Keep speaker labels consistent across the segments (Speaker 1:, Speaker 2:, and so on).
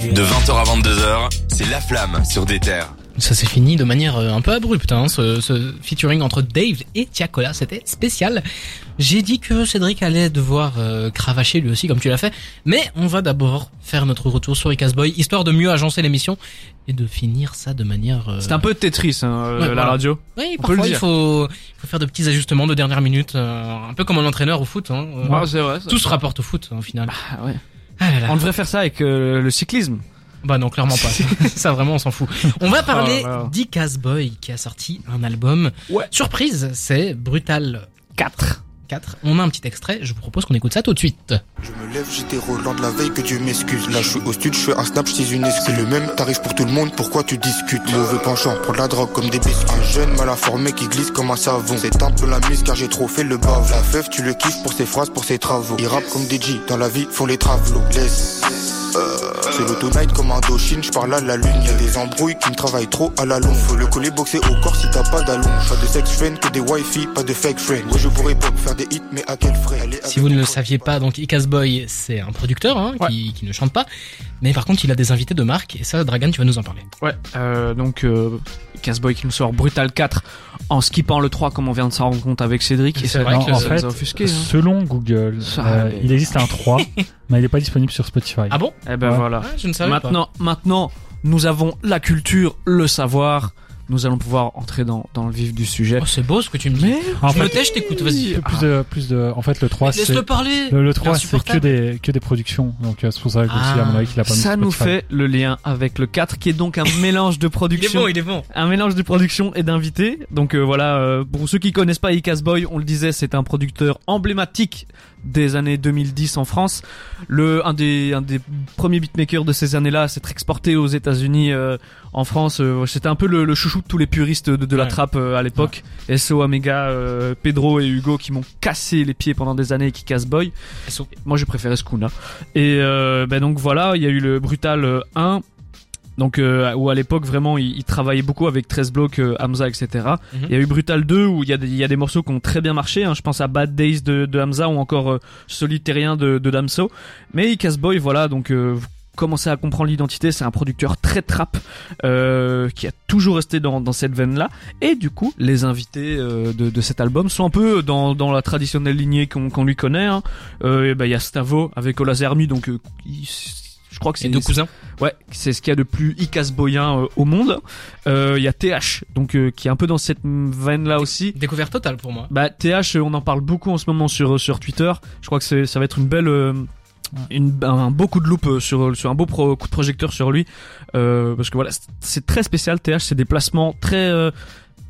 Speaker 1: De 20h à 22h, c'est La Flamme sur des terres.
Speaker 2: Ça s'est fini de manière euh, un peu abrupte, hein, ce, ce featuring entre Dave et Tiakola, c'était spécial. J'ai dit que Cédric allait devoir euh, cravacher lui aussi, comme tu l'as fait, mais on va d'abord faire notre retour sur Icas Boy, histoire de mieux agencer l'émission et de finir ça de manière... euh,
Speaker 3: C'est un peu Tetris, hein, euh,
Speaker 2: Ouais,
Speaker 3: la
Speaker 2: voilà.
Speaker 3: radio.
Speaker 2: Oui,
Speaker 3: on
Speaker 2: parfois il faut, il faut faire de petits ajustements de dernière minute, euh, un peu comme un entraîneur au foot. Hein, euh,
Speaker 3: Ouais, c'est vrai. ça.
Speaker 2: Tout se rapporte au foot, hein, au final.
Speaker 3: Ah, ouais.
Speaker 2: Ah là là.
Speaker 3: On devrait faire ça avec euh, le cyclisme.
Speaker 2: Bah non, clairement pas. ça vraiment, on s'en fout. On va parler
Speaker 3: Oh là là.
Speaker 2: d'Icas Boy qui a sorti un album.
Speaker 3: Ouais.
Speaker 2: Surprise, c'est Brutal
Speaker 3: 4.
Speaker 2: 4. On a un petit extrait, je vous propose qu'on écoute ça tout de suite.
Speaker 4: Je me lève, j'étais Roland de la veille, que Dieu m'excuse. Là, je suis au stud, je fais un snap, je suis une excuse. Le même tarif pour tout le monde, pourquoi tu discutes? Mauvais penchant, prendre la drogue comme des biscuits. Un jeune mal informé qui glisse comme un savon. C'est un peu la mise car j'ai trop fait le bave. La feuf, tu le kiffes pour ses phrases, pour ses travaux. Il rappe comme G, dans la vie, font les travelots. Laisse. Euh, c'est l'auto-night comme un Doshin, je parle à la lune. Y'a des embrouilles qui me travaillent trop à la longue. Faut le coller boxer au corps si t'as pas d'allonge. Pas de sex friend, que des wifi, pas de fake friend. Ouais, je pourrais pas faire des hits, mais à quel frais? Allez,
Speaker 2: Si vous ne le saviez pas, donc Icas Boy, c'est un producteur hein, qui, qui ne chante pas. Mais par contre, il a des invités de marque. Et ça, Dragan, tu vas nous en parler.
Speaker 3: Ouais, euh, donc euh, Casboy qui nous sort Brutal 4 en skippant le 3 comme on vient de s'en rendre compte avec Cédric.
Speaker 2: C'est
Speaker 3: Et c'est
Speaker 2: vrai
Speaker 3: vrai
Speaker 2: que
Speaker 5: en
Speaker 3: ça
Speaker 5: fait,
Speaker 3: nous a offusqué. Hein.
Speaker 5: selon Google,
Speaker 3: Ça,
Speaker 5: euh, il existe un 3, mais il n'est pas disponible sur Spotify.
Speaker 2: Ah bon?
Speaker 3: Eh ben
Speaker 5: Ouais.
Speaker 3: voilà.
Speaker 2: Ah, Je ne savais pas.
Speaker 3: Maintenant, maintenant, nous avons la culture, le savoir. Nous allons pouvoir entrer dans, dans le vif du sujet.
Speaker 2: Oh, c'est beau ce que tu me dis.
Speaker 3: Mais
Speaker 5: En
Speaker 2: je me
Speaker 5: fait,
Speaker 2: tais, je t'écoute, vas-y.
Speaker 5: plus, plus de, plus de, en fait, le 3, c'est,
Speaker 2: Laisse-le parler.
Speaker 5: le, le
Speaker 2: Il est
Speaker 5: 3, c'est que des, que des productions. Donc, euh, c'est pour ça que aussi, à mon avis, qu'il a pas mis
Speaker 3: ça nous fait le lien avec le 4 qui est donc un mélange de
Speaker 2: Il est bon, il est bon.
Speaker 3: un mélange de production et d'invités. Donc euh, voilà, euh, pour ceux qui connaissent pas Icas Boy, on le disait, c'est un producteur emblématique des années 2010 en France. Le un des un des premiers beatmakers de ces années-là, s'est exporté aux États-Unis, euh, en France. euh, c'était un peu le, le chouchou de tous les puristes de, de la
Speaker 2: Ouais.
Speaker 3: trappe euh, à l'époque. SO Omega, euh, Pedro et Hugo qui m'ont cassé les pieds pendant des années avec Icas Boy.
Speaker 2: SO.
Speaker 3: Moi, j'ai préféré Skuna. Et euh, ben donc voilà, il y a eu le Brutal euh, 1 donc euh, où à l'époque vraiment il, il travaillait beaucoup avec 13 blocs, euh, Hamza, etc.
Speaker 2: Mhm.
Speaker 3: Il y a eu Brutal 2 où il y a des, il y a des morceaux qui ont très bien marché. Hein. Je pense à Bad Days de, de Hamza ou encore euh, Solitairien de, de Damso. Mais Icas Boy, voilà, donc euh, commencez à comprendre l'identité. C'est un producteur très trap euh, qui a toujours resté dans, dans cette veine-là. Et du coup, les invités euh, de, de cet album sont un peu dans, dans la traditionnelle lignée qu'on lui connaît. Hein. Euh, et ben, il y a Stavo avec Ola Army, donc euh, il- je crois que
Speaker 2: C'est deux cousins.
Speaker 3: Ouais, c'est ce qu'il y a de plus icasboyen euh, au monde. Euh, Il y a TH, donc euh, qui est un peu dans cette veine là aussi.
Speaker 2: Découverte totale pour moi.
Speaker 3: Bah TH, euh, on en parle beaucoup en ce moment sur sur Twitter. Je crois que ça va être une belle euh, une, un beau coup de loupe euh, sur sur un beau pro- coup de projecteur sur lui euh, parce que voilà c'est- très spécial TH c'est des placements très euh,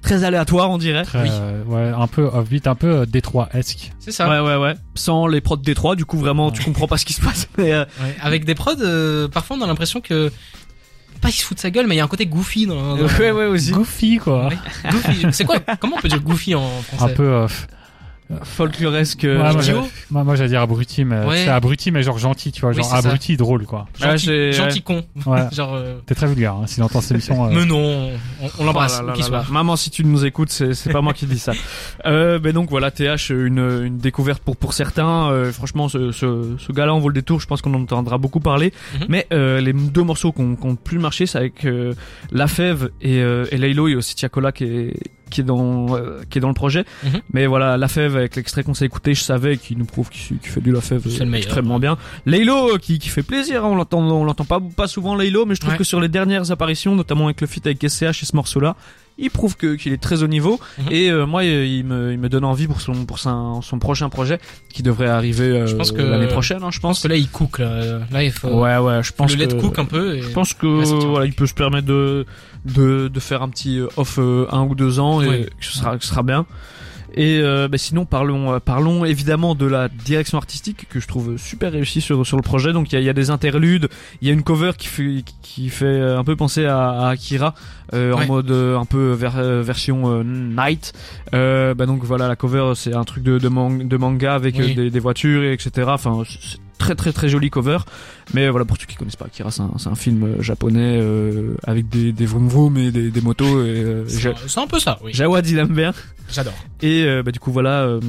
Speaker 3: très aléatoires on dirait
Speaker 5: Très,
Speaker 2: Oui.
Speaker 5: euh, ouais, un peu offbeat, un peu Détroit-esque.
Speaker 2: C'est ça.
Speaker 3: ouais ouais ouais sans les prods D3 du coup vraiment tu comprends pas ce qui se passe mais euh,
Speaker 2: Ouais, Avec des prods, euh, parfois on a l'impression que pas il se fout de sa gueule, mais il y a un côté goofy dans. dans-
Speaker 3: ouais ouais aussi
Speaker 5: Goofy, quoi.
Speaker 2: Ouais. Goofy. C'est quoi Comment on peut dire goofy en
Speaker 5: Un
Speaker 2: français
Speaker 5: peu, euh,
Speaker 3: folkloresque
Speaker 5: ouais,
Speaker 3: euh,
Speaker 5: moi,
Speaker 2: idiot.
Speaker 5: j'allais- moi, moi, j'allais dire abruti, mais
Speaker 2: Ouais.
Speaker 5: c'est abruti, mais genre gentil, tu vois,
Speaker 2: Oui,
Speaker 5: genre
Speaker 2: ça.
Speaker 5: abruti drôle, quoi.
Speaker 3: Ah,
Speaker 2: Gentil,
Speaker 3: j'ai-
Speaker 2: gentil con.
Speaker 5: Ouais.
Speaker 2: Genre. euh,
Speaker 5: T'es très vulgaire, hein, s'il entend cette émission. euh,
Speaker 2: Mais non, on, on l'embrasse.
Speaker 3: Oh
Speaker 2: qui soit.
Speaker 3: Maman, si tu nous écoutes, c'est c'est pas moi qui dis ça. Euh, ben donc voilà, TH, une, une découverte pour pour certains. Euh, franchement, ce, ce, ce gars-là, on vaut le détour. Je pense qu'on en entendra beaucoup parler.
Speaker 2: Mhm.
Speaker 3: Mais euh, les deux morceaux qui ont qui ont plus marché, c'est avec euh, La Fève et, euh, et Laylo et aussi Tiakola qui est qui est dans euh, qui est dans le projet.
Speaker 2: Mhm.
Speaker 3: Mais voilà, La Fève avec l'extrait qu'on s'est écouté, je savais qu'il nous prouve qu'il fait du La
Speaker 2: meilleur.
Speaker 3: extrêmement bien. Laylo euh, qui qui fait plaisir. hein, on l'entend on l'entend pas pas souvent Laylo, mais je trouve
Speaker 2: Ouais.
Speaker 3: que sur les dernières apparitions, notamment avec le feat avec SCH et ce morceau-là, il prouve que qu'il est très haut niveau
Speaker 2: Mhm.
Speaker 3: et euh, moi euh, il me il me donne envie pour son pour son, son prochain projet qui devrait arriver euh,
Speaker 2: Je pense que-
Speaker 3: l'année prochaine hein, je
Speaker 2: Je pense que là il cook là. Là il faut.
Speaker 3: ouais ouais je pense
Speaker 2: le
Speaker 3: que
Speaker 2: cook un peu. Et...
Speaker 3: je pense que
Speaker 2: Ouais,
Speaker 3: voilà il peut se permettre de de de faire un petit off euh, un ou deux ans et que ce sera que ce sera bien et euh, bah, sinon parlons euh, parlons évidemment de la direction artistique que je trouve super réussie sur sur le projet donc il y a, y a des interludes il y a une cover qui fait qui fait euh, un peu penser à, à Akira euh,
Speaker 2: Ouais.
Speaker 3: en mode euh, un peu ver- version euh, night euh, bah donc voilà la cover c'est un truc de de, man- de manga avec
Speaker 2: Oui.
Speaker 3: des, des voitures et etc enfin c'est très très très joli cover. Mais voilà, pour ceux qui connaissent pas, Akira, c'est un, c'est un film euh, japonais euh, avec des, des vroom vroom et des, des motos. Et, euh, Ja-
Speaker 2: C'est c'est un peu ça, oui.
Speaker 3: Jawad, il aime bien.
Speaker 2: J'adore.
Speaker 3: Et euh, bah, du coup voilà, euh,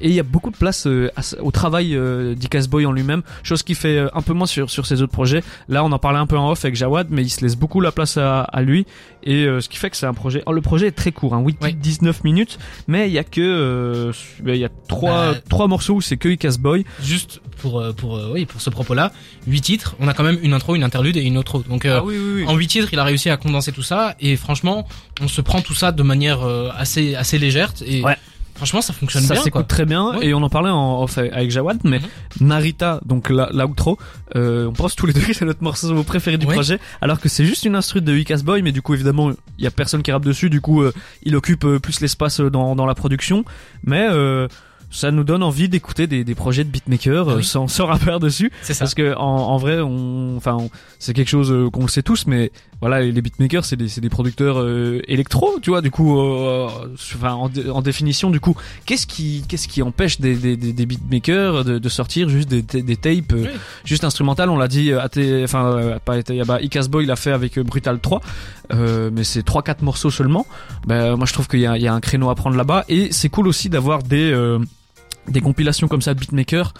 Speaker 3: et il y a beaucoup de place euh, à au travail euh, d'Icas Boy en lui-même, chose qui fait un peu moins sur sur ses autres projets. Là, on en parlait un peu en off avec Jawad, mais il se laisse beaucoup la place à, à lui, et euh, ce qui fait que c'est un projet. Oh, le projet est très court, hein, 8
Speaker 2: Oui.
Speaker 3: 19 minutes, mais il y a que il y a trois
Speaker 2: Bah,
Speaker 3: trois morceaux où c'est que Icas Boy.
Speaker 2: Juste pour pour euh, oui pour ce propos-là, huit titres. On a quand même une intro, une interlude et une outro. Donc euh,
Speaker 3: Ah oui oui oui.
Speaker 2: en huit titres, il a réussi à condenser tout ça et franchement, on se prend tout ça de manière euh, assez assez légère et
Speaker 3: Ouais.
Speaker 2: franchement, ça fonctionne
Speaker 3: ça
Speaker 2: bien
Speaker 3: s'écoute
Speaker 2: quoi.
Speaker 3: très bien
Speaker 2: Ouais.
Speaker 3: et on en parlait en off avec Jawad mais
Speaker 2: Mhm.
Speaker 3: Narita donc la l'outro euh, on pense tous les deux que c'est notre morceau préféré du
Speaker 2: Ouais.
Speaker 3: projet alors que c'est juste une instru de Icas Boy mais du coup évidemment il y a personne qui rappe dessus du coup euh, il occupe euh, plus l'espace dans dans la production mais euh, ça nous donne envie d'écouter des, des projets de beatmaker euh,
Speaker 2: Ah oui.
Speaker 3: sans, sans rappeur dessus
Speaker 2: C'est ça.
Speaker 3: parce que en, en vrai on enfin on- c'est quelque chose euh, qu'on le sait tous mais voilà les beatmakers c'est des c'est des producteurs euh, électro tu vois du coup euh, enfin en, en définition du coup qu'est-ce qui qu'est-ce qui empêche des des, des, beatmakers de, de sortir juste des, des, tapes euh,
Speaker 2: Oui.
Speaker 3: juste instrumentales? On l'a dit euh, enfin euh, pas AT bah Icas Boy l'a fait avec euh, Brutal 3 euh, mais c'est trois quatre morceaux seulement ben moi je trouve qu'il y a il y a un créneau à prendre là-bas et c'est cool aussi d'avoir des euh, des compilations comme ça de beatmakers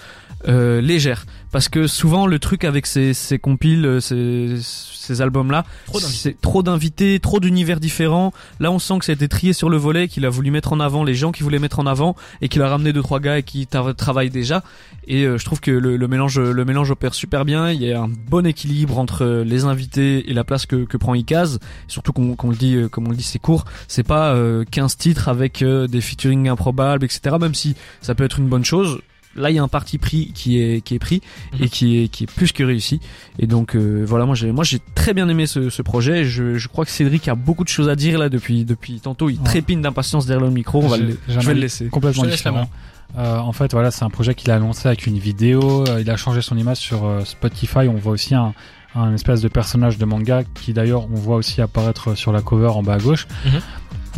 Speaker 3: euh, légères parce que souvent le truc avec ces, ces compiles euh, ces, ces albums là
Speaker 2: Trop d'invités.
Speaker 3: c'est trop d'invités trop d'univers différents. Là on sent que ça a été trié sur le volet qu'il a voulu mettre en avant les gens qui voulaient mettre en avant et qu'il a ramené deux trois gars et qui tra- travaillent déjà. Et euh, je trouve que le, le mélange le mélange opère super bien. Il y a un bon équilibre entre les invités et la place que, que prend Icaz surtout qu'on qu'on le dit euh, comme on le dit c'est court. C'est pas euh, 15 titres avec euh, des featuring improbables etc même si ça peut être une bonne chose là il y a un parti pris qui est qui est pris
Speaker 2: Mhm.
Speaker 3: et qui est qui est plus que réussi et donc euh, voilà moi j'ai moi j'ai très bien aimé ce, ce projet je, je crois que Cédric a beaucoup de choses à dire là depuis depuis tantôt il
Speaker 5: Ouais.
Speaker 3: trépine d'impatience derrière le micro on va le, je vais le laisser
Speaker 5: Complètement
Speaker 2: laisse
Speaker 5: différent. Euh, en fait, voilà, c'est un projet qu'il a annoncé avec une vidéo. euh, Il a changé son image sur euh, Spotify. On voit aussi un, un espèce de personnage de manga qui d'ailleurs on voit aussi apparaître sur la cover en bas à gauche.
Speaker 2: Mhm.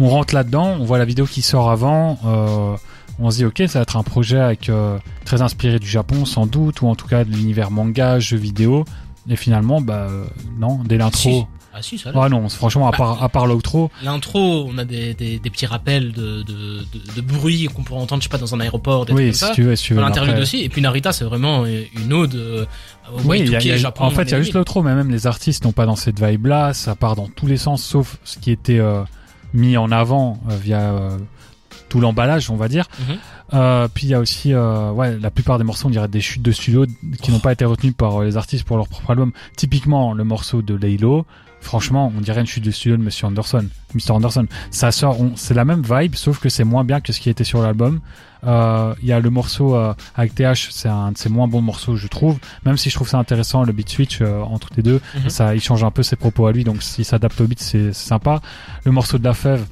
Speaker 5: On rentre là-dedans, on voit la vidéo qui sort avant. euh, on se dit ok, ça va être un projet avec euh, très inspiré du Japon sans doute, ou en tout cas de l'univers manga, jeux vidéo. Et finalement, bah euh, non, dès l'intro.
Speaker 2: Si. Ah si, ça.
Speaker 5: Ah non, franchement, à part à part l'outro,
Speaker 2: L'intro, on a des, des, des petits rappels de, de, de, de bruit qu'on pourrait entendre, je sais pas, dans un aéroport, des
Speaker 5: oui,
Speaker 2: trucs
Speaker 5: si
Speaker 2: comme ça.
Speaker 5: tu veux, si tu veux.
Speaker 2: L'interlude aussi. Et puis Narita, c'est vraiment une ode euh, au
Speaker 5: Oui, y a-
Speaker 2: Y2K
Speaker 5: il y a-
Speaker 2: Japon.
Speaker 5: en fait, il y a juste l'outro, mais même les artistes n'ont pas dans cette vibe-là. Ça part dans tous les sens, sauf ce qui était euh, mis en avant euh, via euh, tout l'emballage, on va dire.
Speaker 2: Mhm.
Speaker 5: Euh, puis il y a aussi, euh, ouais, la plupart des morceaux, on dirait des chutes de studio qui n'ont pas été retenues par euh, les artistes pour leur propre album. Typiquement, le morceau de Laylo, franchement, on dirait une chute de studio de Monsieur Anderson, Mr. Anderson. Ça sort, on- c'est la même vibe, sauf que c'est moins bien que ce qui était sur l'album. Euh, Il y a le morceau euh, avec TH, c'est un de ses moins bons morceaux, je trouve. Même si je trouve ça intéressant, le beat switch euh, entre les deux,
Speaker 2: Mhm.
Speaker 5: ça, il change un peu ses propos à lui, donc s'il s'adapte au beat, c'est c'est sympa. Le morceau de la fève,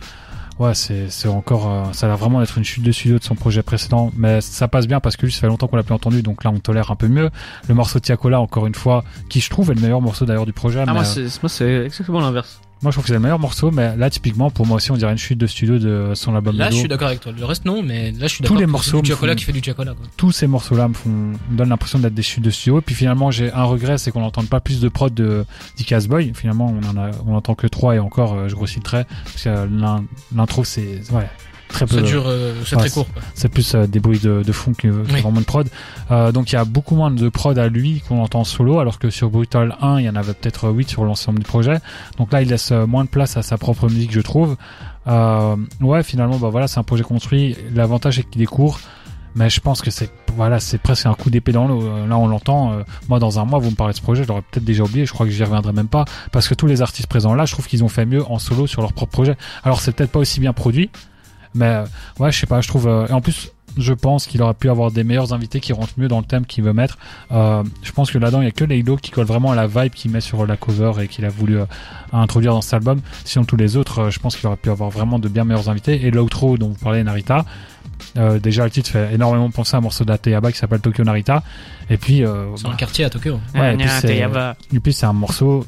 Speaker 5: ouais, c'est c'est encore, euh, ça a l'air vraiment d'être une chute de studio de son projet précédent, mais ça passe bien parce que lui, ça fait longtemps qu'on l'a plus entendu, donc là, on tolère un peu mieux. Le morceau Tiakola, encore une fois, qui je trouve est le meilleur morceau d'ailleurs du projet.
Speaker 3: ah
Speaker 5: mais,
Speaker 3: moi
Speaker 5: euh,
Speaker 3: c'est moi c'est exactement l'inverse
Speaker 5: moi, je trouve que c'est le meilleur morceau, mais là, typiquement, pour moi aussi, on dirait une chute de studio de son album
Speaker 2: Là, je suis d'accord avec toi. Le reste, non, mais là, je suis
Speaker 5: Tous
Speaker 2: d'accord.
Speaker 5: les
Speaker 2: que
Speaker 5: morceaux
Speaker 2: du
Speaker 5: font-
Speaker 2: qui fait du quoi.
Speaker 5: tous ces morceaux-là me font, me donnent l'impression d'être des chutes de studio. Et puis finalement, j'ai un regret, c'est qu'on n'entende pas plus de prod de Dicas Boy. Finalement, on en a, on entend que trois et encore, euh, je grossis le trait. Parce que l'in- l'intro, c'est, ouais, très peu.
Speaker 2: Ça dure, euh, c'est
Speaker 5: ouais,
Speaker 2: très court.
Speaker 5: C'est plus euh, des bruits de, de fond que, que
Speaker 2: Oui.
Speaker 5: vraiment de prod. Euh, donc il y a beaucoup moins de prod à lui qu'on entend en solo, alors que sur Brutal 1, il y en avait peut-être 8 sur l'ensemble du projet. Donc là, il laisse euh, moins de place à sa propre musique, je trouve. Euh, ouais, finalement, bah voilà, c'est un projet construit. L'avantage c'est qu'il est court. Mais je pense que c'est voilà, c'est presque un coup d'épée dans l'eau. Euh, Là, on l'entend. euh, moi, dans un mois, vous me parlez de ce projet, je l'aurais peut-être déjà oublié. Je crois que j'y reviendrai même pas parce que tous les artistes présents là, je trouve qu'ils ont fait mieux en solo sur leur propre projet. Alors, c'est peut-être pas aussi bien produit, mais euh, ouais, je sais pas. Je trouve. euh, et en plus, je pense qu'il aurait pu avoir des meilleurs invités qui rentrent mieux dans le thème qu'il veut mettre. Euh, je pense que là-dedans, il y a que Laylo qui colle vraiment à la vibe qu'il met sur la cover et qu'il a voulu euh, introduire dans cet album. Sinon, tous les autres, euh, je pense qu'il aurait pu avoir vraiment de bien meilleurs invités. Et l'outro dont vous parlez, Narita, euh, déjà le titre fait énormément penser à un morceau d'Ateyaba qui s'appelle Tokyo Narita. Et puis, euh,
Speaker 2: C'est un quartier à Tokyo.
Speaker 5: Ouais, et puis c'est un morceau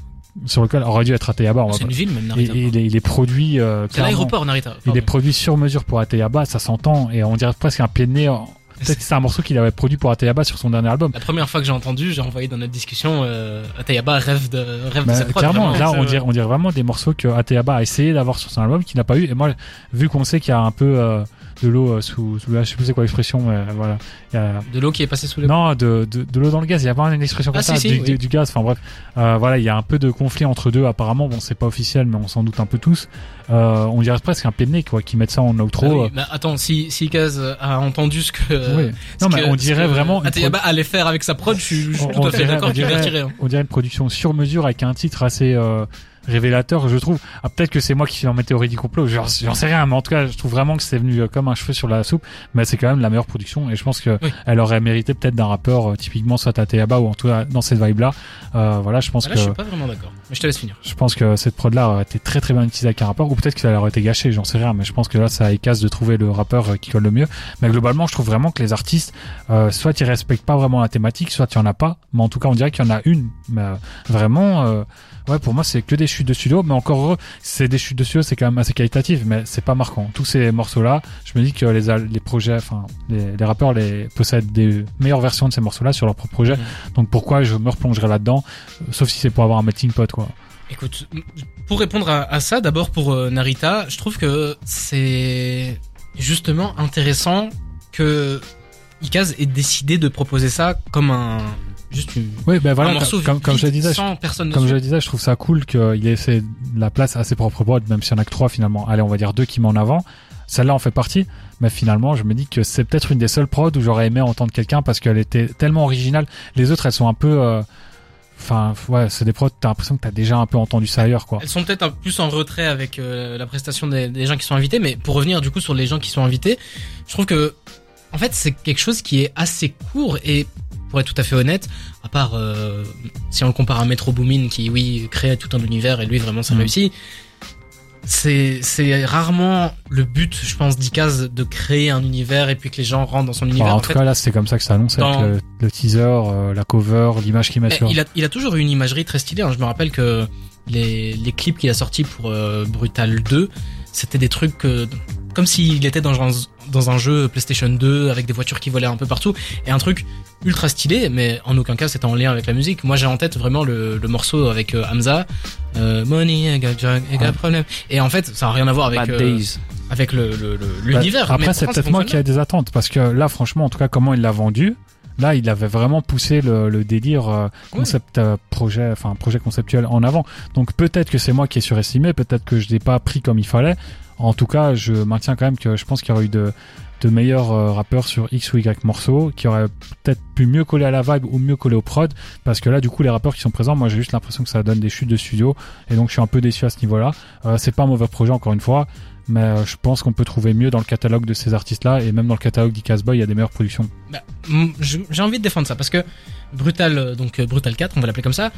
Speaker 5: sur lequel aurait dû être Ateyaba. va
Speaker 2: C'est une ville, même, Narita.
Speaker 5: et il, est, il est produit. euh,
Speaker 2: C'est l'aéroport, Narita.
Speaker 5: Il est produit sur mesure pour Ateyaba, ça s'entend, et on dirait presque un pied de nez en- peut-être que c'est un morceau qu'il avait produit pour Ateyaba sur son dernier album.
Speaker 2: La première fois que j'ai entendu, j'ai envoyé dans notre discussion, euh, Atayaba rêve de, rêve de cette prod.
Speaker 5: clairement,
Speaker 2: vraiment.
Speaker 5: là, on dirait, on dirait vraiment des morceaux que Ateyaba a essayé d'avoir sur son album, qu'il n'a pas eu. Et moi, vu qu'on sait qu'il y a un peu euh, de l'eau euh, sous, sous, je sais plus c'est quoi l'expression, mais voilà. Il y a,
Speaker 2: De l'eau qui est passée sous les
Speaker 5: non, de, de, de l'eau dans le gaz. Il y a pas une expression comme
Speaker 2: Ah,
Speaker 5: ça,
Speaker 2: si, si,
Speaker 5: du,
Speaker 2: oui.
Speaker 5: du- du gaz. Enfin bref, euh, voilà, il y a un peu de conflit entre deux. Apparemment, bon, c'est pas officiel, mais on s'en doute un peu tous. Euh, on dirait presque un pied de nez, quoi, qui mettent ça en outro.
Speaker 2: Ah oui,
Speaker 5: euh.
Speaker 2: attends, si, si Kaz a entendu ce que,
Speaker 5: Oui.
Speaker 2: ce
Speaker 5: Non, mais
Speaker 2: que-
Speaker 5: on dirait vraiment une
Speaker 2: Atayaba allait faire avec sa prod, je suis, je suis
Speaker 5: On-
Speaker 2: tout à fait d'accord qu'il hein.
Speaker 5: on dirait une production sur mesure avec un titre assez euh, révélateur, je trouve. Ah, peut-être que c'est moi qui suis en théorie du complot, j'en sais rien, mais en tout cas, je trouve vraiment que c'est venu euh, comme un cheveu sur la soupe, mais c'est quand même la meilleure production et je pense que
Speaker 2: Oui.
Speaker 5: elle aurait mérité peut-être d'un rappeur euh, typiquement soit à Teyaba ou en tout cas dans cette vibe-là. Euh, voilà, je pense
Speaker 2: Bah Là,
Speaker 5: que
Speaker 2: je suis pas vraiment d'accord. Mais je te laisse finir.
Speaker 5: je pense que cette prod-là aurait été très très bien utilisée avec un rappeur, ou peut-être que ça aurait été gâché, j'en sais rien, mais je pense que là, ça casse de trouver le rappeur euh, qui colle le mieux. Mais globalement, je trouve vraiment que les artistes, euh, soit ils respectent pas vraiment la thématique, soit il y en a pas, mais en tout cas, on dirait qu'il y en a une. Mais euh, vraiment, ouais, pour moi, c'est que des chutes de studio, mais encore heureux, c'est des chutes de studio, c'est quand même assez qualitatif, mais c'est pas marquant. Tous ces morceaux-là, je me dis que les, les projets, enfin, les, les rappeurs les possèdent des meilleures versions de ces morceaux-là sur leur propre projet.
Speaker 2: Mhm.
Speaker 5: Donc pourquoi je me replongerai là-dedans, sauf si c'est pour avoir un melting pot, quoi.
Speaker 2: Écoute, pour répondre à, à ça, d'abord pour euh, Narita, je trouve que c'est justement intéressant que Ikaz ait décidé de proposer ça comme un juste une,
Speaker 5: Oui, ben voilà,
Speaker 2: un morceau
Speaker 5: comme, comme je disais, je-
Speaker 2: sans personne
Speaker 5: comme je
Speaker 2: dessus.
Speaker 5: le disais, je trouve ça cool qu'il ait laissé la place à ses propres prods, même s'il y en a que trois finalement. Allez, on va dire deux qui met en avant. Celle-là en fait partie, mais finalement, je me dis que c'est peut-être une des seules prods où j'aurais aimé entendre quelqu'un parce qu'elle était tellement originale. Les autres, elles sont un peu, euh, enfin, ouais, c'est des prods. T'as l'impression que t'as déjà un peu entendu ça ailleurs, quoi.
Speaker 2: Elles sont peut-être un peu plus en retrait avec euh, la prestation des, des gens qui sont invités, mais pour revenir du coup sur les gens qui sont invités, je trouve que en fait c'est quelque chose qui est assez court et pour être tout à fait honnête, à part euh, si on le compare à Metro Boomin qui oui crée tout un univers et lui vraiment ça
Speaker 5: Mhm.
Speaker 2: réussit, c'est c'est rarement le but je pense d'Ikaz de créer un univers et puis que les gens rentrent dans son
Speaker 5: Enfin,
Speaker 2: univers.
Speaker 5: en
Speaker 2: En
Speaker 5: tout
Speaker 2: fait,
Speaker 5: cas, là, c'est comme ça que ça annonce avec le, le teaser, euh, la cover, l'image qu'il met
Speaker 2: Eh, il, a, il a toujours eu une imagerie très stylée. hein. Je me rappelle que les, les clips qu'il a sortis pour euh, Brutal 2, c'était des trucs comme s'il était dans dans un jeu PlayStation 2 avec des voitures qui volaient un peu partout et un truc ultra stylé, mais en aucun cas c'était en lien avec la musique. Moi j'ai en tête vraiment le, le morceau avec euh, Hamza, euh, Money, I got drug, I got problem. Et en fait ça a rien à voir avec
Speaker 3: Bad
Speaker 2: euh,
Speaker 3: Days.
Speaker 2: avec le le- le-
Speaker 5: Bah,
Speaker 2: l'univers.
Speaker 5: Après, c'est peut-être moi qui ai des attentes parce que là, franchement, en tout cas, comment il l'a vendu. Là, il avait vraiment poussé le, le délire euh, concept euh, projet, enfin projet conceptuel en avant. Donc peut-être que c'est moi qui ai surestimé, peut-être que je l'ai pas pris comme il fallait. En tout cas, je maintiens quand même que je pense qu'il y aurait eu de, meilleurs euh, rappeurs sur X ou Y morceaux qui auraient peut-être pu mieux coller à la vibe ou mieux coller au prod parce que là du coup les rappeurs qui sont présents moi j'ai juste l'impression que ça donne des chutes de studio et donc je suis un peu déçu à ce niveau là euh, c'est pas un mauvais projet encore une fois mais euh, je pense qu'on peut trouver mieux dans le catalogue de ces artistes là et même dans le catalogue d'Icasboy il y a des meilleures productions.
Speaker 2: Bah, j'ai envie de défendre ça parce que Brutal, euh, donc euh, Brutal 4, on va l'appeler comme ça.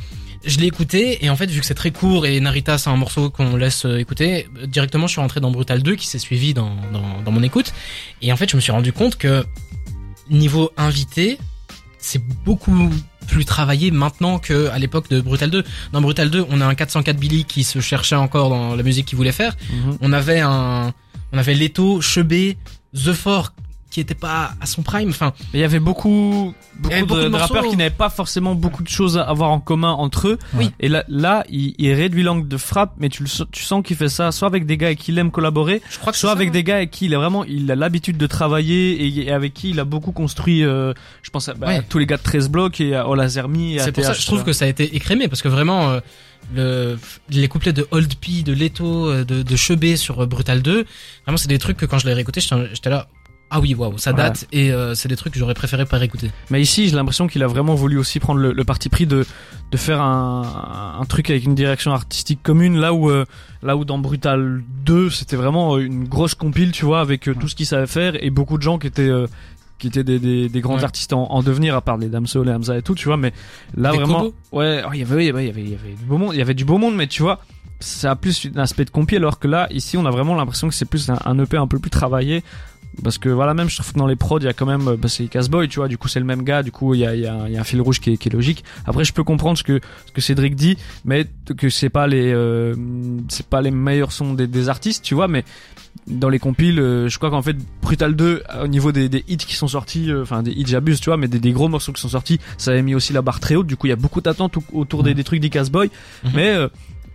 Speaker 2: Je l'ai écouté et en fait vu que c'est très court et Narita c'est un morceau qu'on laisse euh, écouter, directement je suis rentré dans Brutal 2 qui s'est suivi dans, dans, dans mon écoute et en fait je me suis rendu compte que niveau invité c'est beaucoup plus travaillé maintenant que à l'époque de Brutal 2. Dans Brutal 2 on a un 404 Billy qui se cherchait encore dans la musique qu'il voulait faire
Speaker 3: Mhm.
Speaker 2: on avait un on avait Leto, Chebet, The Four qui était pas à son prime enfin
Speaker 3: il y avait beaucoup, beaucoup,
Speaker 2: avait beaucoup
Speaker 3: de,
Speaker 2: de
Speaker 3: de rappeurs qui n'avaient pas forcément beaucoup de choses à avoir en commun entre eux.
Speaker 2: Oui.
Speaker 3: Et là, là, il, il réduit l'angle de frappe, mais tu, le, sens- tu sens qu'il fait ça soit avec des gars avec qui il aime collaborer,
Speaker 2: je crois que
Speaker 3: soit
Speaker 2: ça,
Speaker 3: avec des gars avec qui il a vraiment, il a l'habitude de travailler et, et avec qui il a beaucoup construit. euh, je pense à, bah,
Speaker 2: Ouais.
Speaker 3: à tous les gars de 13 blocs et à Ola Zermi.
Speaker 2: C'est pour ça que je trouve que ça a été écrémé parce que vraiment euh, le les couplets de Old P, de Leto, euh, de, de Chebet sur Brutal 2, vraiment c'est des trucs que quand je l'ai réécouté, j'étais j'étais là ah oui waouh ça
Speaker 3: Ouais.
Speaker 2: date et euh, c'est des trucs que j'aurais préféré pas réécouter.
Speaker 3: Mais ici, j'ai l'impression qu'il a vraiment voulu aussi prendre le, le parti pris de de faire un, un truc avec une direction artistique commune, là où euh, là où dans Brutal 2, c'était vraiment euh, une grosse compile, tu vois, avec euh, tout ce qu'il savait faire et beaucoup de gens qui étaient qui étaient des, des, des grands
Speaker 2: Ouais.
Speaker 3: artistes en, en devenir à part les Damso, les Hamza et tout, tu vois, mais là
Speaker 2: Des
Speaker 3: vraiment
Speaker 2: Kobo
Speaker 3: ouais, oh, il y avait il y avait il y avait du beau monde, il y avait du beau monde mais tu vois, ça a plus un aspect de compil alors que là ici on a vraiment l'impression que c'est plus un, un EP un peu plus travaillé Parce que voilà, même je trouve que dans les prods, il y a quand même, bah, c'est Casboy, tu vois, du coup c'est le même gars, du coup il y a, y, a, y a un fil rouge qui est, qui est logique. Après, je peux comprendre ce que, ce que Cédric dit, mais que c'est pas les, euh, c'est pas les meilleurs sons des, des artistes, tu vois, mais dans les compiles, euh, je crois qu'en fait Brutal 2 au niveau des, des hits qui sont sortis, euh, enfin des hits j'abuse, tu vois, mais des, des gros morceaux qui sont sortis, ça avait mis aussi la barre très haute. Du coup, il y a beaucoup d'attentes au- autour des, des trucs d'Icasboy,
Speaker 2: Mhm.
Speaker 3: mais euh,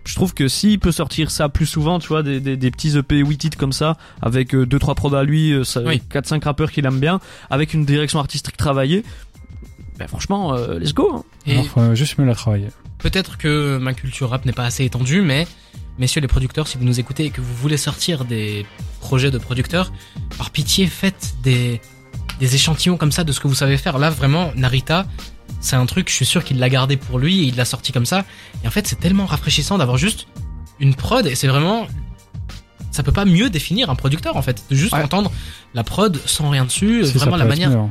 Speaker 3: je trouve que s'il peut sortir ça plus souvent, tu vois, des, des, des petits EP 8 titres comme ça, avec euh, deux trois prods à lui, euh, ça-
Speaker 2: Oui.
Speaker 3: 4-5 rappeurs qu'il aime bien, avec une direction artistique travaillée, ben franchement, euh, let's go. hein.
Speaker 2: Et
Speaker 5: Alors, faut juste mieux la travailler.
Speaker 2: peut-être que ma culture rap n'est pas assez étendue, mais messieurs les producteurs, si vous nous écoutez et que vous voulez sortir des projets de producteurs, par pitié, faites des, des échantillons comme ça de ce que vous savez faire. Là, vraiment, Narita, c'est un truc, je suis sûr qu'il l'a gardé pour lui et il l'a sorti comme ça. Et en fait, c'est tellement rafraîchissant d'avoir juste une prod et c'est vraiment, ça peut pas mieux définir un producteur en fait, de juste
Speaker 3: Ouais.
Speaker 2: entendre la prod sans rien dessus,
Speaker 5: Si,
Speaker 2: vraiment la manière,
Speaker 5: mieux, hein.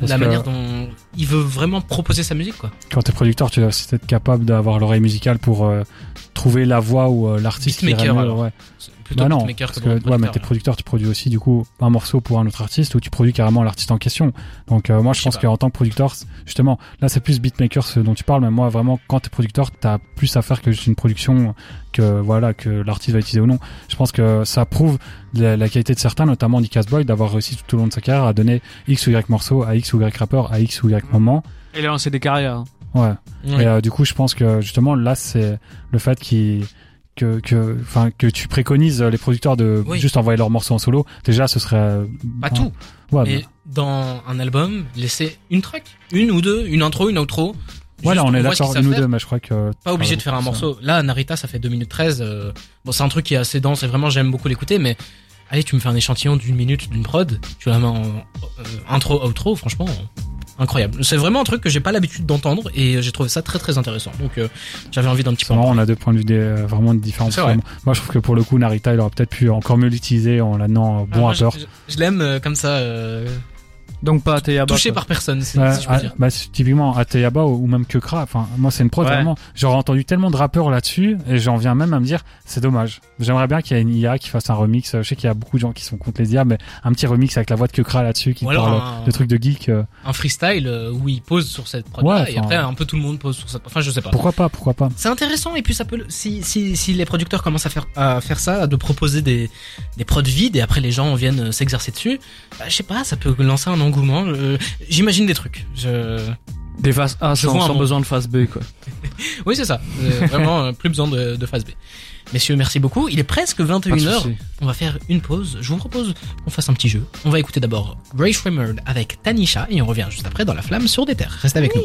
Speaker 2: La manière dont il veut vraiment proposer sa musique quoi.
Speaker 5: Quand t'es producteur, tu dois être capable d'avoir l'oreille musicale pour euh, trouver la voix ou euh, l'artiste
Speaker 2: Beatmaker, alors.
Speaker 5: ouais.
Speaker 2: Plutôt
Speaker 5: Bah non,
Speaker 2: beatmaker
Speaker 5: parce
Speaker 2: que
Speaker 5: que, ouais,
Speaker 2: producteur,
Speaker 5: mais t'es producteur, tu produis aussi du coup un morceau pour un autre artiste ou tu produis carrément l'artiste en question. Donc euh, moi je
Speaker 2: Je
Speaker 5: pense qu'en tant que producteur, justement, là c'est plus beatmaker ce dont tu parles, mais moi vraiment quand t'es producteur, t'as plus à faire que juste une production que voilà que l'artiste va utiliser ou non. Je pense que ça prouve la, la qualité de certains, notamment Nick Boy, d'avoir réussi tout au long de sa carrière à donner X ou Y morceau à X ou Y rappeur à X ou Y moment.
Speaker 3: Et là, c'est des carrières. hein.
Speaker 5: Ouais.
Speaker 2: Ouais.
Speaker 5: Et euh, du coup, je pense que justement là, c'est le fait qu'il que que enfin que tu préconises les producteurs de
Speaker 2: Oui.
Speaker 5: juste envoyer leurs morceaux en solo. Déjà, ce serait euh,
Speaker 2: Pas tout.
Speaker 5: Ouais,
Speaker 2: Mais
Speaker 5: mais-
Speaker 2: dans un album, laisser une track, une ou deux, une intro, une outro.
Speaker 5: ouais, là,
Speaker 2: Juste,
Speaker 5: on est d'accord une ou deux, mais je crois que
Speaker 2: Pas obligé de faire un morceau. Là, Narita, ça fait 2 minutes 13. euh, Bon, c'est un truc qui est assez dense et vraiment, j'aime beaucoup l'écouter, mais allez, tu me fais un échantillon d'une minute d'une prod, tu la mets en euh, intro, outro, franchement, incroyable. C'est vraiment un truc que j'ai pas l'habitude d'entendre et j'ai trouvé ça très très intéressant. Donc, euh, j'avais envie d'un petit peu
Speaker 5: marrant, on a deux points de vue des, euh, vraiment différents.
Speaker 2: Vrai.
Speaker 5: Moi, je trouve que pour le coup, Narita, il aurait peut-être pu encore mieux l'utiliser en l'amenant euh,
Speaker 2: Ah,
Speaker 5: bon
Speaker 2: moi,
Speaker 5: rappeur.
Speaker 2: Je, je- je l'aime euh, comme ça, euh,
Speaker 3: Donc pas Théa
Speaker 2: touché par personne, si je peux
Speaker 5: ah,
Speaker 2: dire.
Speaker 5: bah, c'est typiquement Ateyaba ou ou même Kekra. Enfin, moi, c'est une prod
Speaker 3: Ouais.
Speaker 5: vraiment. J'aurais entendu tellement de rappeurs là-dessus et j'en viens même à me dire, c'est dommage. J'aimerais bien qu'il y ait une IA qui fasse un remix. Je sais qu'il y a beaucoup de gens qui sont contre les IA, mais un petit remix avec la voix de Kekra là-dessus qui
Speaker 2: alors
Speaker 5: parle
Speaker 2: un-
Speaker 5: de trucs de geek. euh,
Speaker 2: Un freestyle euh, où il pose sur cette prod
Speaker 5: Ouais,
Speaker 2: et après un peu tout le monde pose sur cette. Enfin, je sais pas.
Speaker 5: Pourquoi pas, pourquoi pas.
Speaker 2: C'est intéressant et puis ça peut si si si les producteurs commencent à faire à faire ça, de proposer des des prods vides et après les gens viennent euh, s'exercer dessus, bah, je sais pas, ça peut lancer un euh, J'imagine des trucs. Je
Speaker 3: Des phases A
Speaker 2: Je
Speaker 3: sans, besoin de phase B quoi.
Speaker 2: oui c'est ça. Euh, vraiment euh, plus besoin de, de phase B. Messieurs, merci beaucoup. Il est presque
Speaker 3: Pas de
Speaker 2: 21h.
Speaker 3: souci.
Speaker 2: On va faire une pause. Je vous propose qu'on fasse un petit jeu. On va écouter d'abord Grace Remerd avec Tanisha et on revient juste après dans la flamme sur des terres. Restez avec nous.